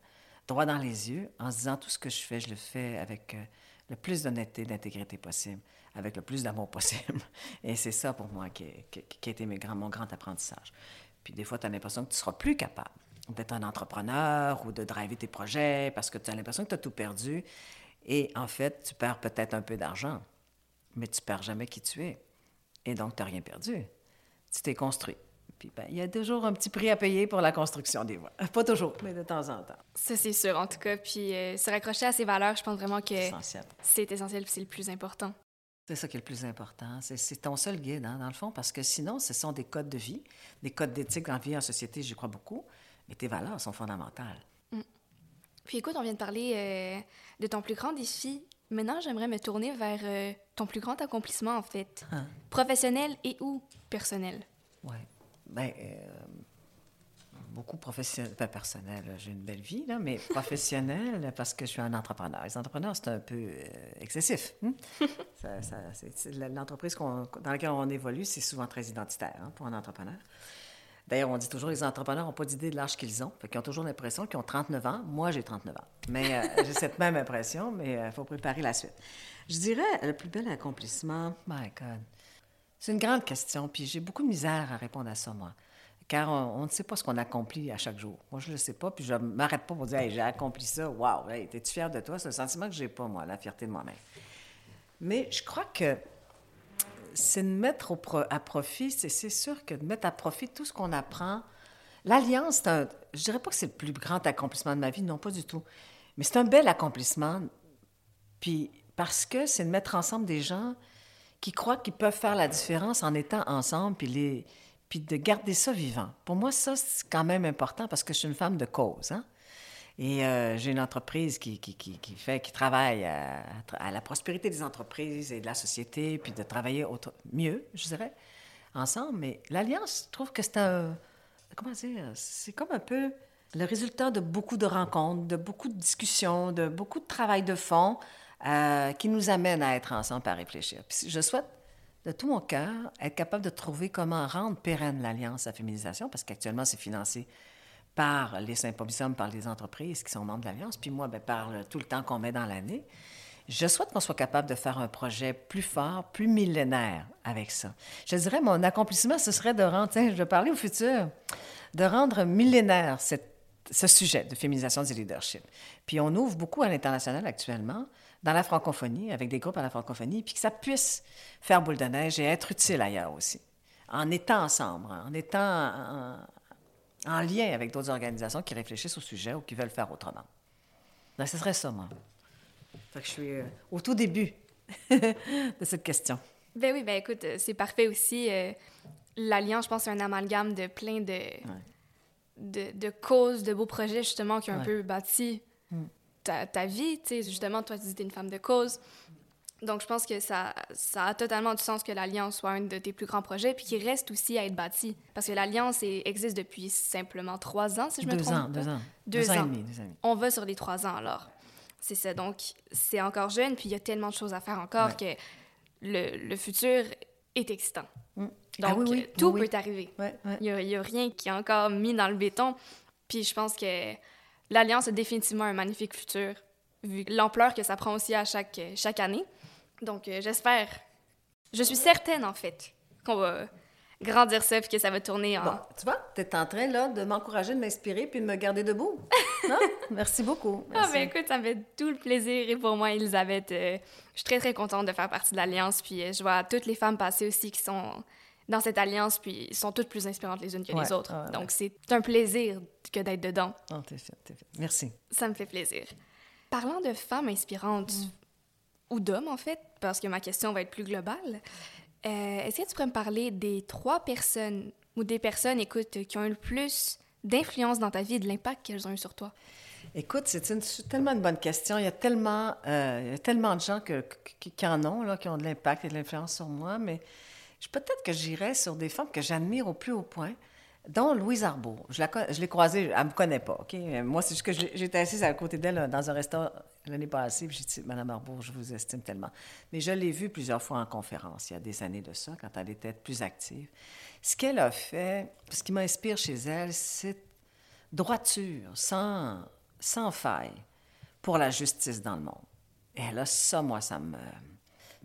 droit dans les yeux, en se disant tout ce que je fais, je le fais avec euh, le plus d'honnêteté, d'intégrité possible, avec le plus d'amour possible. Et c'est ça pour moi qui, a été mon grand apprentissage. Puis des fois, tu as l'impression que tu seras plus capable d'être un entrepreneur ou de driver tes projets parce que tu as l'impression que tu as tout perdu. Et en fait, tu perds peut-être un peu d'argent, mais tu perds jamais qui tu es. Et donc, tu n'as rien perdu. Tu t'es construit. Puis, ben, il y a toujours un petit prix à payer pour la construction des voies. Pas toujours, mais de temps en temps. Ça, c'est sûr, en tout cas. Puis, euh, se raccrocher à ses valeurs, je pense vraiment que C'est essentiel. c'est essentiel c'est le plus important. C'est ça qui est le plus important. C'est ton seul guide, hein, dans le fond, parce que sinon, ce sont des codes de vie, des codes d'éthique dans la vie en société, j'y crois beaucoup, mais tes valeurs sont fondamentales. Puis écoute, on vient de parler euh, de ton plus grand défi. Maintenant, j'aimerais me tourner vers euh, ton plus grand accomplissement, en fait. Hein? Professionnel et ou personnel? Oui. Bien, euh, beaucoup professionnel, pas personnel, j'ai une belle vie, là, mais professionnel parce que je suis un entrepreneur. Les entrepreneurs, c'est un peu excessif. Hein? L'entreprise dans laquelle on évolue, c'est souvent très identitaire hein, pour un entrepreneur. D'ailleurs, on dit toujours que les entrepreneurs n'ont pas d'idée de l'âge qu'ils ont. Ils ont toujours l'impression qu'ils ont 39 ans. Moi, j'ai 39 ans. Mais euh, j'ai cette même impression, mais il euh, faut préparer la suite. Je dirais, le plus bel accomplissement, my God, c'est une grande question, puis j'ai beaucoup de misère à répondre à ça, moi car on, ne sait pas ce qu'on accomplit à chaque jour. Moi, je ne le sais pas, puis je ne m'arrête pas pour dire hey, j'ai accompli ça, waouh, hey, es-tu fier de toi? C'est un sentiment que je n'ai pas, moi, la fierté de moi-même. Mais je crois que c'est de mettre à profit, c'est sûr que de mettre à profit tout ce qu'on apprend. L'Alliance, je je dirais pas que c'est le plus grand accomplissement de ma vie, non, pas du tout. Mais c'est un bel accomplissement, puis parce que c'est de mettre ensemble des gens qui croient qu'ils peuvent faire la différence en étant ensemble, puis les puis de garder ça vivant. Pour moi, ça, c'est quand même important parce que je suis une femme de cause. Hein? Et euh, j'ai une entreprise qui, fait, qui travaille à, la prospérité des entreprises et de la société, puis de travailler autre, mieux, je dirais, ensemble. Mais l'Alliance, je trouve que c'est un. Comment dire? C'est comme un peu le résultat de beaucoup de rencontres, de beaucoup de discussions, de beaucoup de travail de fond euh, qui nous amène à être ensemble à réfléchir. Je souhaite de tout mon cœur, être capable de trouver comment rendre pérenne l'Alliance à féminisation, parce qu'actuellement, c'est financé par les symposiums, par les entreprises qui sont membres de l'Alliance, puis moi, bien, par tout le temps qu'on met dans l'année. Je souhaite qu'on soit capable de faire un projet plus fort, plus millénaire avec ça. Je dirais, mon accomplissement, ce serait de rendre, tiens, je vais parler au futur, de rendre millénaire ce sujet de féminisation du leadership. Puis on ouvre beaucoup à l'international actuellement dans la francophonie, avec des groupes à la francophonie, puis que ça puisse faire boule de neige et être utile ailleurs aussi, en étant ensemble, en étant lien avec d'autres organisations qui réfléchissent au sujet ou qui veulent faire autrement. Donc, ce serait ça, moi. Fait que je suis euh, au tout début de cette question. Ben oui, ben écoute, euh, c'est parfait aussi. Euh, L'Alliance, je pense, c'est un amalgame de plein de, de, de, causes, de beaux projets, justement, qui ont un peu bâti mm ta, ta vie. Tu sais, justement, toi, tu dis es une femme de cause. Donc, je pense que ça, ça a totalement du sens que l'Alliance soit un de tes plus grands projets, puis qu'il reste aussi à être bâti. Parce que l'Alliance existe depuis simplement trois ans, si je me deux trompe. Ans, deux ans, deux, ans. et demi. Deux ans. On va sur les trois ans, alors. C'est ça. Donc, c'est encore jeune, puis il y a tellement de choses à faire encore que le, le, futur est excitant. Mm. Ah Donc, oui, tout peut arriver. Il n'y a, a, rien qui est encore mis dans le béton. Puis je pense que l'Alliance a définitivement un magnifique futur, vu l'ampleur que ça prend aussi à chaque, chaque année. Donc, euh, j'espère, je suis certaine en fait, qu'on va grandir ça puis que ça va tourner en. tu vois, tu es en train là de m'encourager, de m'inspirer puis de me garder debout. non? Merci beaucoup. Ah, ben écoute, ça me fait tout le plaisir. Et pour moi, Elisabeth, euh, je suis très, très contente de faire partie de l'Alliance. Puis euh, je vois toutes les femmes passer aussi qui sont dans cette alliance, puis sont toutes plus inspirantes les unes que les autres. Donc, c'est un plaisir que d'être dedans. Oh, t'es fait, t'es fait. Merci. Ça me fait plaisir. Parlant de femmes inspirantes, mm. ou d'hommes, en fait, parce que ma question va être plus globale, euh, est-ce que tu pourrais me parler des trois personnes ou des personnes, écoute, qui ont eu le plus d'influence dans ta vie et de l'impact qu'elles ont eu sur toi? Écoute, c'est tellement une bonne question. Il y a tellement, euh, tellement de gens qui, en ont, là, qui ont de l'impact et de l'influence sur moi, mais peut-être que j'irais sur des femmes que j'admire au plus haut point, dont Louise Arbour. Je, l'ai croisée, elle ne me connaît pas, OK? Moi, c'est juste que j'étais assise à côté d'elle dans un restaurant l'année passée, j'ai dit, Madame Arbour, je vous estime tellement. Mais je l'ai vue plusieurs fois en conférence, il y a des années de ça, quand elle était plus active. Ce qu'elle a fait, ce qui m'inspire chez elle, c'est droiture, sans, sans faille, pour la justice dans le monde. Et a ça, moi, ça me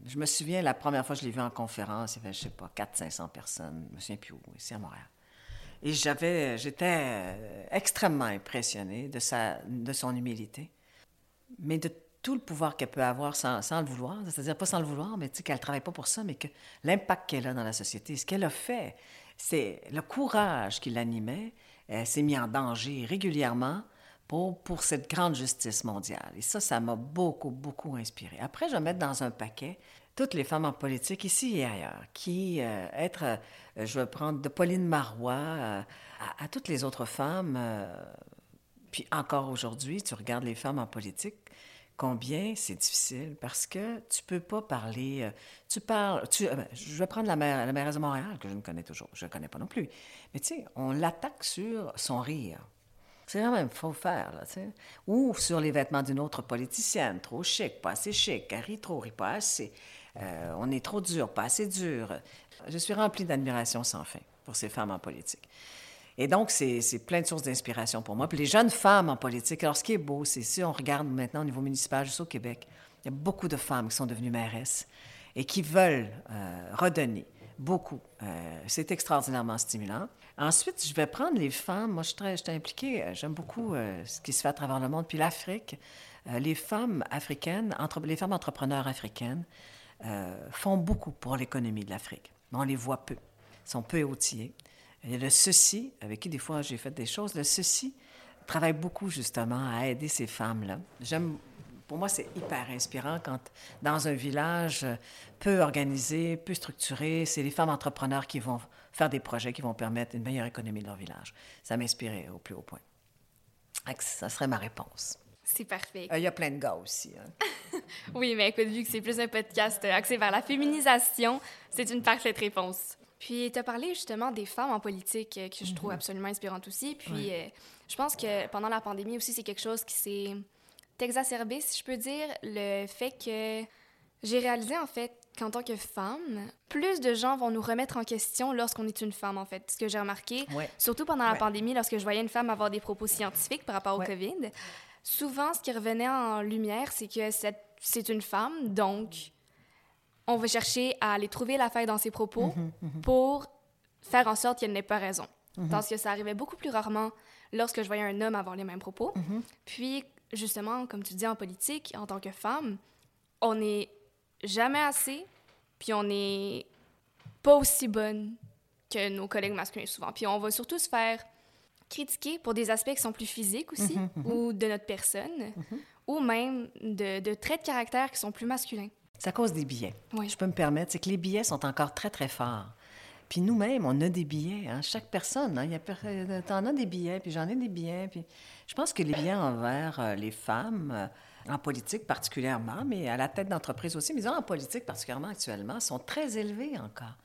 je me souviens, la première fois que je l'ai vu en conférence, il y avait, je sais pas, 400-500 personnes, je me souviens plus où, ici à Montréal. Et j'avais, j'étais euh, extrêmement impressionné de, sa, de son humilité, mais de tout le pouvoir qu'elle peut avoir sans, le vouloir, c'est-à-dire pas sans le vouloir, mais tu sais, qu'elle ne travaille pas pour ça, mais que l'impact qu'elle a dans la société, ce qu'elle a fait, c'est le courage qui l'animait, elle s'est mis en danger régulièrement pour, pour cette grande justice mondiale. Et ça, ça m'a beaucoup, beaucoup inspiré. Après, je vais mettre dans un paquet toutes les femmes en politique, ici et ailleurs, qui, euh, être, euh, je vais prendre de Pauline Marois à, à, toutes les autres femmes, puis encore aujourd'hui, tu regardes les femmes en politique, combien c'est difficile parce que tu peux pas parler. euh, Tu parles. Euh, ben, je vais prendre la, maire, mairesse de Montréal, que je ne connais toujours. Je ne connais pas non plus. Mais tu sais, on l'attaque sur son rire. C'est quand même faut faire, là, tu sais. Ou sur les vêtements d'une autre politicienne, trop chic, pas assez chic, elle rit trop, rit pas assez. Euh, on est trop dur, pas assez dur. Je suis remplie d'admiration sans fin pour ces femmes en politique. Et donc, c'est plein de sources d'inspiration pour moi. Puis les jeunes femmes en politique, alors ce qui est beau, c'est si on regarde maintenant au niveau municipal, juste au Québec, il y a beaucoup de femmes qui sont devenues mairesses et qui veulent euh, redonner beaucoup. Euh, c'est extraordinairement stimulant. Ensuite, je vais prendre les femmes. Moi, je suis très, impliquée. euh, J'aime beaucoup ce qui se fait à travers le monde. Puis l'Afrique, les femmes africaines, les femmes entrepreneurs africaines font beaucoup pour l'économie de l'Afrique. On les voit peu. Ils sont peu outillés. A le Ceci, avec qui des fois j'ai fait des choses. Le Ceci travaille beaucoup justement à aider ces femmes-là. J'aime pour moi, c'est hyper inspirant quand, dans un village peu organisé, peu structuré, c'est les femmes entrepreneurs qui vont faire des projets qui vont permettre une meilleure économie de leur village. Ça m'inspirait au plus haut point. Ça serait ma réponse. C'est parfait. Euh, Il y a plein de gars aussi. hein. Oui, mais écoute, vu que c'est plus un podcast axé vers la féminisation, c'est une parfaite réponse. Puis, tu as parlé justement des femmes en politique, euh, que je trouve absolument inspirantes aussi. Puis, euh, je pense que pendant la pandémie aussi, c'est quelque chose qui s'est exacerbé, si je peux dire, le fait que j'ai réalisé en fait qu'en tant que femme, plus de gens vont nous remettre en question lorsqu'on est une femme, en fait. Ce que j'ai remarqué, Ouais. surtout pendant la Ouais. pandémie, lorsque je voyais une femme avoir des propos scientifiques par rapport au. COVID, souvent, ce qui revenait en lumière, c'est que c'est une femme, donc on va chercher à aller trouver la faille dans ses propos pour faire en sorte qu'elle n'ait pas raison. Parce que ça arrivait beaucoup plus rarement lorsque je voyais un homme avoir les mêmes propos. Puis, justement, comme tu dis en politique, en tant que femme, on n'est jamais assez, puis on n'est pas aussi bonne que nos collègues masculins souvent. Puis on va surtout se faire critiquer pour des aspects qui sont plus physiques aussi, ou de notre personne, ou même de, de traits de caractère qui sont plus masculins. C'est à cause des billets. Oui. Je peux me permettre, c'est que les billets sont encore très, très forts. Puis nous-mêmes, on a des billets. hein. Chaque personne, hein, il y a per- euh, t'en as des billets, puis j'en ai des billets. Puis je pense que les billets envers euh, les femmes, euh, en politique particulièrement, mais à la tête d'entreprise aussi, mais en politique particulièrement actuellement, sont très élevés encore.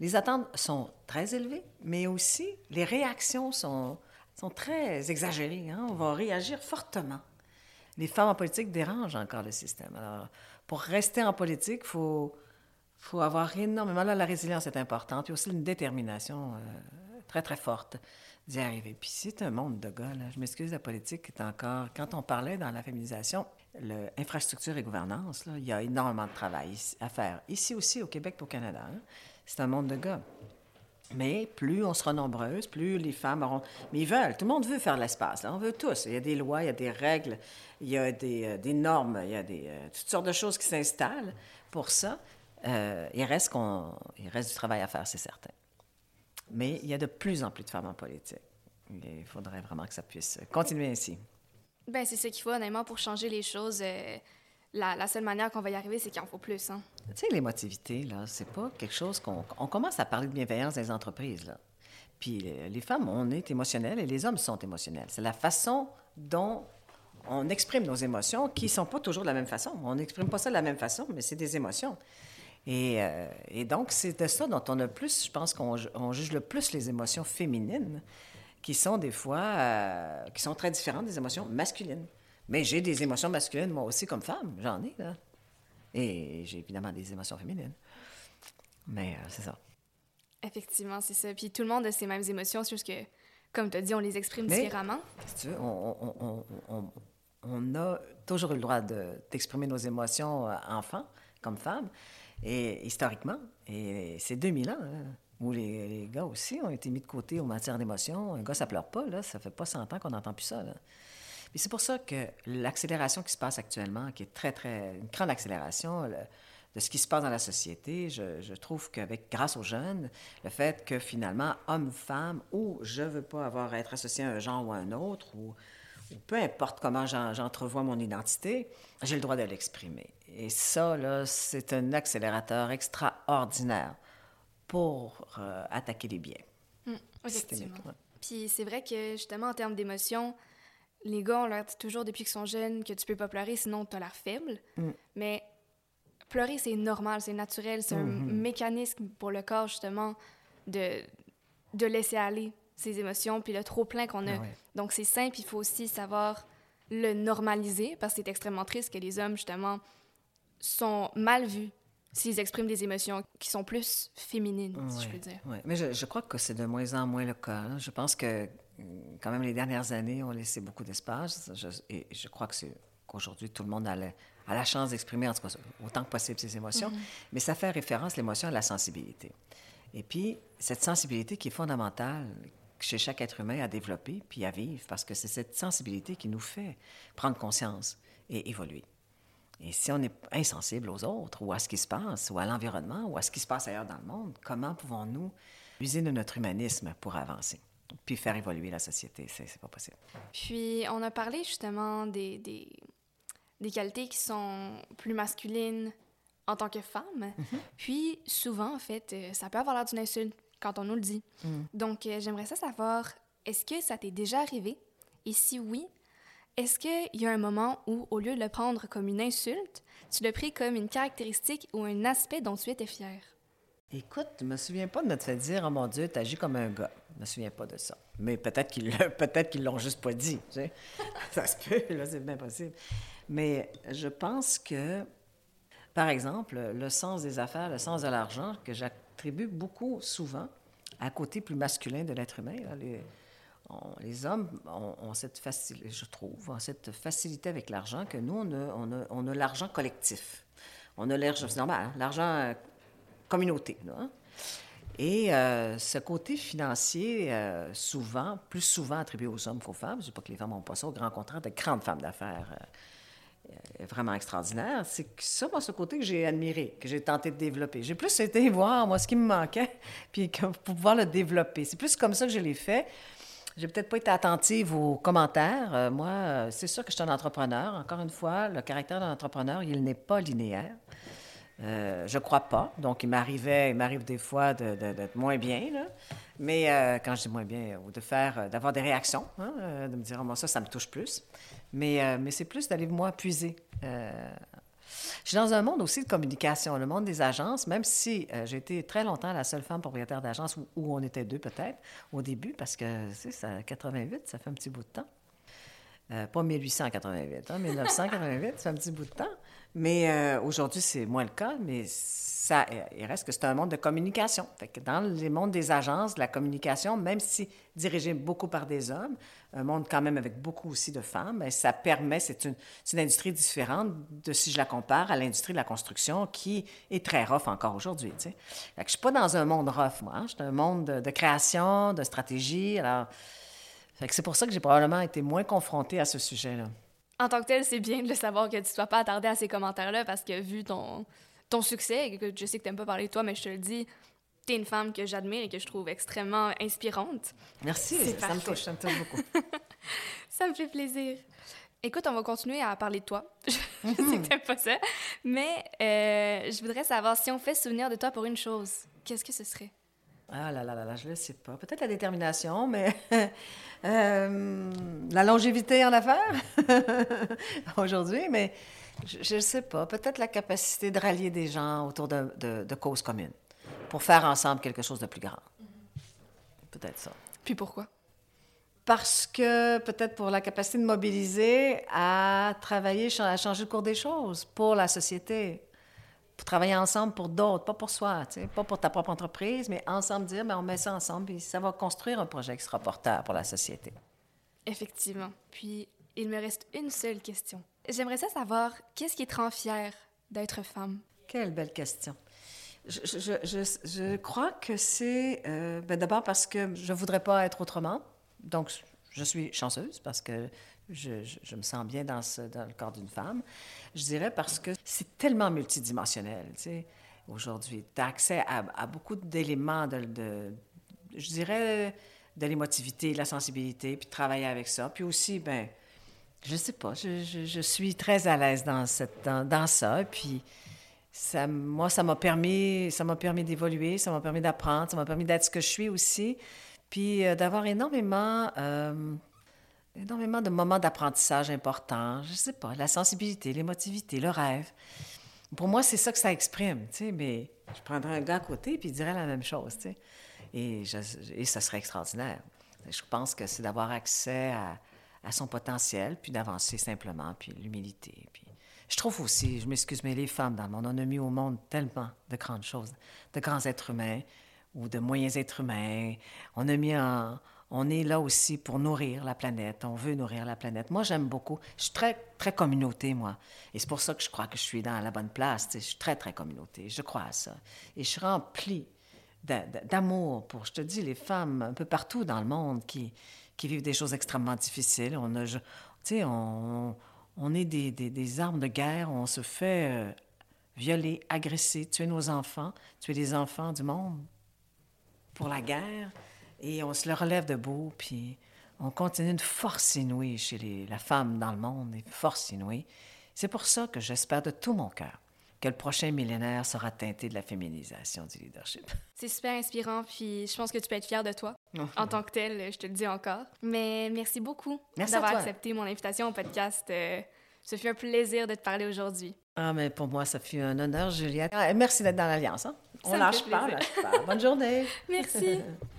Les attentes sont très élevées, mais aussi les réactions sont, sont très exagérées. hein. On va réagir fortement les femmes en politique dérangent encore le système. Alors, pour rester en politique, il faut, faut avoir énormément... Là, la résilience est importante, puis aussi une détermination euh, très, très forte d'y arriver. Puis c'est un monde de gars, là. Je m'excuse, la politique est encore... Quand on parlait dans la féminisation, le, infrastructure et gouvernance, il y a énormément de travail à faire. Ici aussi, au Québec au Canada. hein. C'est un monde de gars. Mais plus on sera nombreuses, plus les femmes auront... Mais ils veulent, tout le monde veut faire l'espace. On veut tous. Il y a des lois, il y a des règles, il y a des, euh, normes, il y a euh, toutes sortes de choses qui s'installent pour ça. Euh, il, reste qu'on, il reste du travail à faire, c'est certain. Mais il y a de plus en plus de femmes en politique. Il faudrait vraiment que ça puisse continuer ainsi. Ben, c'est ce qu'il faut, honnêtement, pour changer les choses. La, seule manière qu'on va y arriver, c'est qu'il en faut plus. Hein. Tu sais, l'émotivité, là, c'est pas quelque chose qu'on... On commence à parler de bienveillance dans les entreprises, là. Puis euh, les femmes, on est émotionnelles et les hommes sont émotionnels. C'est la façon dont on exprime nos émotions qui sont pas toujours de la même façon. On n'exprime pas ça de la même façon, mais c'est des émotions. Et, euh, donc, c'est de ça dont on a plus, je pense qu'on ju- on juge le plus les émotions féminines, qui sont des fois, euh, qui sont très différentes des émotions masculines. Mais j'ai des émotions masculines, moi aussi, comme femme, j'en ai, là. Et j'ai évidemment des émotions féminines. Mais euh, c'est ça. Effectivement, c'est ça. Puis tout le monde a ces mêmes émotions, c'est juste que, comme tu as dit, on les exprime Mais- différemment. Si tu veux, on, on- on- on- on a toujours eu le droit de- d'exprimer nos émotions euh, enfants, comme femmes, et historiquement. Et c'est 2000 ans, hein, où les, les gars aussi ont été mis de côté en matière d'émotion. Un gars, ça pleure pas, là. Ça fait pas 100 ans qu'on n'entend plus ça, là. Puis c'est pour ça que l'accélération qui se passe actuellement, qui est très, très... une grande accélération le- de ce qui se passe dans la société, je, je trouve qu'avec, grâce aux jeunes, le fait que finalement, homme-femme, ou je veux pas avoir à être associé à un genre ou à un autre, ou, peu importe comment j'entrevois mon identité, j'ai le droit de l'exprimer. Et ça, là, c'est un accélérateur extraordinaire pour euh, attaquer les biais. Hum, effectivement. Puis c'est vrai que, justement, en termes d'émotions, les gars, on leur dit toujours depuis qu'ils sont jeunes que tu peux pas pleurer, sinon tu as l'air faible. Hum. Mais pleurer, c'est normal, c'est naturel, c'est un mm-hmm. mécanisme pour le corps, justement, de, de laisser aller ses émotions, puis le trop-plein qu'on a. Ah Donc, c'est simple, il faut aussi savoir le normaliser, parce que c'est extrêmement triste que les hommes, justement, sont mal vus s'ils expriment des émotions qui sont plus féminines, si je peux dire. Oui, mais je, je, crois que c'est de moins en moins le cas. Hein. Je pense que, quand même, les dernières années ont laissé beaucoup d'espace. et je crois que c'est qu'aujourd'hui, tout le monde a, a la chance d'exprimer, en tout cas, autant que possible ses émotions. Mm-hmm. Mais ça fait référence, l'émotion, à la sensibilité. Et puis, cette sensibilité qui est fondamentale, chez chaque être humain à développer puis à vivre, parce que c'est cette sensibilité qui nous fait prendre conscience et évoluer. Et si on est insensible aux autres, ou à ce qui se passe, ou à l'environnement, ou à ce qui se passe ailleurs dans le monde, comment pouvons-nous user de notre humanisme pour avancer? Puis faire évoluer la société, c'est pas possible. Puis, on a parlé justement des, des, des qualités qui sont plus masculines en tant que femme. Mm-hmm. Puis, souvent, en fait, euh, ça peut avoir l'air d'une insulte quand on nous le dit. Mm. Donc, euh, j'aimerais ça savoir, est-ce que ça t'est déjà arrivé? Et si oui, est-ce qu'il y a un moment où, au lieu de le prendre comme une insulte, tu l'as pris comme une caractéristique ou un aspect dont tu étais fier? Écoute, je me souviens pas de me fait dire, oh mon Dieu, tu agis comme un gars. Je me souviens pas de ça. Mais peut-être qu'ils peut-être l'ont juste pas dit. Tu sais? ça se peut, là, c'est bien possible. Mais je pense que, par exemple, le sens des affaires, le sens de l'argent, que j'attribue beaucoup souvent à côté plus masculin de l'être humain. les, hommes ont, cette facilité, je trouve, ont cette facilité avec l'argent que nous, on a, l'argent collectif. On a l'argent, c'est hein, l'argent communauté. Hein. Et euh, ce côté financier, euh, souvent, plus souvent attribué aux hommes qu'aux femmes, je ne dis pas que les femmes n'ont pas ça, au grand contraire de grandes femmes d'affaires vraiment extraordinaire, c'est ça, moi, ce côté que j'ai admiré, que j'ai tenté de développer. J'ai plus été voir, moi, ce qui me manquait, puis pour pouvoir le développer. C'est plus comme ça que je l'ai fait. J'ai peut-être pas été attentive aux commentaires. Euh, moi, euh, c'est sûr que je suis un entrepreneur. Encore une fois, le caractère d'un entrepreneur, il n'est pas linéaire. Euh, je crois pas. Donc, il m'arrivait, il m'arrive des fois d'être moins bien. Mais quand je dis moins bien, ou de faire, d'avoir des réactions, hein, de me dire, oh, moi, ça, ça me touche plus. Mais, euh, mais c'est plus d'aller, moi, puiser. Euh, je suis dans un monde aussi de communication, le monde des agences, même si euh, j'ai été très longtemps la seule femme propriétaire d'agence, où, on était deux peut-être au début, parce que, c'est ça, 88, ça fait un petit bout de temps. pas 1888, hein, 1988, ça fait un petit bout de temps. Mais aujourd'hui, c'est moins le cas, mais ça, il reste que c'est un monde de communication. Dans les mondes des agences, la communication, même si dirigée beaucoup par des hommes, un monde quand même avec beaucoup aussi de femmes, ça permet, c'est une, une, industrie différente de si je la compare à l'industrie de la construction qui est très rough encore aujourd'hui. Je suis pas dans un monde rough, moi. Hein. Je suis dans un monde de, création, de stratégie. C'est pour ça que j'ai probablement été moins confrontée à ce sujet-là. En tant que tel, c'est bien de le savoir que tu ne sois pas attardé à ces commentaires-là parce que vu ton, ton succès, et que je sais que tu n'aimes pas parler de toi, mais je te le dis, tu es une femme que j'admire et que je trouve extrêmement inspirante. Merci, ça me touche, ça me touche beaucoup. ça me fait plaisir. Écoute, on va continuer à parler de toi. je sais que t'aimes pas ça, mais euh, je voudrais savoir si on fait souvenir de toi pour une chose, qu'est-ce que ce serait? Ah là là là là, je ne sais pas. Peut-être la détermination, mais euh, la longévité en affaires aujourd'hui, mais je ne sais pas. Peut-être la capacité de rallier des gens autour de, causes communes pour faire ensemble quelque chose de plus grand. Peut-être ça. Puis pourquoi? Parce que peut-être pour la capacité de mobiliser à travailler, à changer le cours des choses pour la société, pour travailler ensemble pour d'autres, pas pour soi, pas pour ta propre entreprise, mais ensemble dire, ben, on met ça ensemble et ça va construire un projet qui sera porteur pour la société. Effectivement. Puis, il me reste une seule question. J'aimerais ça savoir, qu'est-ce qui te rend fière d'être femme? Quelle belle question. Je, je, je, je crois que c'est euh, ben d'abord parce que je ne voudrais pas être autrement. Donc, je suis chanceuse parce que je, me sens bien dans, le corps d'une femme. Je dirais parce que c'est tellement multidimensionnel, tu sais, aujourd'hui. Tu as accès à, beaucoup d'éléments de, je dirais, de l'émotivité, de la sensibilité, puis de travailler avec ça. Puis aussi, ben je sais pas, je, suis très à l'aise dans, ça. Puis, ça, moi, ça m'a permis, ça m'a permis d'évoluer, ça m'a permis d'apprendre, ça m'a permis d'être ce que je suis aussi. Puis, euh, d'avoir énormément, euh, énormément de moments d'apprentissage importants. Je sais pas, la sensibilité, l'émotivité, le rêve. Pour moi, c'est ça que ça exprime, tu sais, mais je prendrais un gars à côté puis il dirait la même chose, tu sais. Et, et ça serait extraordinaire. Je pense que c'est d'avoir accès à, à son potentiel, puis d'avancer simplement, puis l'humilité. Puis je trouve aussi, je m'excuse, mais les femmes dans le monde, on a mis au monde tellement de grandes choses, de grands êtres humains ou de moyens êtres humains. On a mis en, on est là aussi pour nourrir la planète. On veut nourrir la planète. Moi, j'aime beaucoup. Je suis très, très communauté, moi. Et c'est pour ça que je crois que je suis dans la bonne place. Je suis très, très communauté. Je crois à ça. Et je suis remplie d'amour pour, je te dis, les femmes un peu partout dans le monde qui, qui vivent des choses extrêmement difficiles. On a, est des, armes de guerre, on se fait euh, violer, agresser, tuer nos enfants, tuer les enfants du monde pour la guerre, et on se le relève debout, puis on continue une force inouïe chez les, la femme dans le monde, une force inouïe. C'est pour ça que j'espère de tout mon cœur que le prochain millénaire sera teinté de la féminisation du leadership. C'est super inspirant, puis je pense que tu peux être fier de toi en tant que tel, je te le dis encore. Mais merci beaucoup d'avoir accepté mon invitation au podcast. Euh, ce fut un plaisir de te parler aujourd'hui. Ah, mais pour moi, ça fut un honneur, Juliette. Ah, merci d'être dans l'Alliance. Hein? On lâche pas, lâche pas. Bonne journée. merci.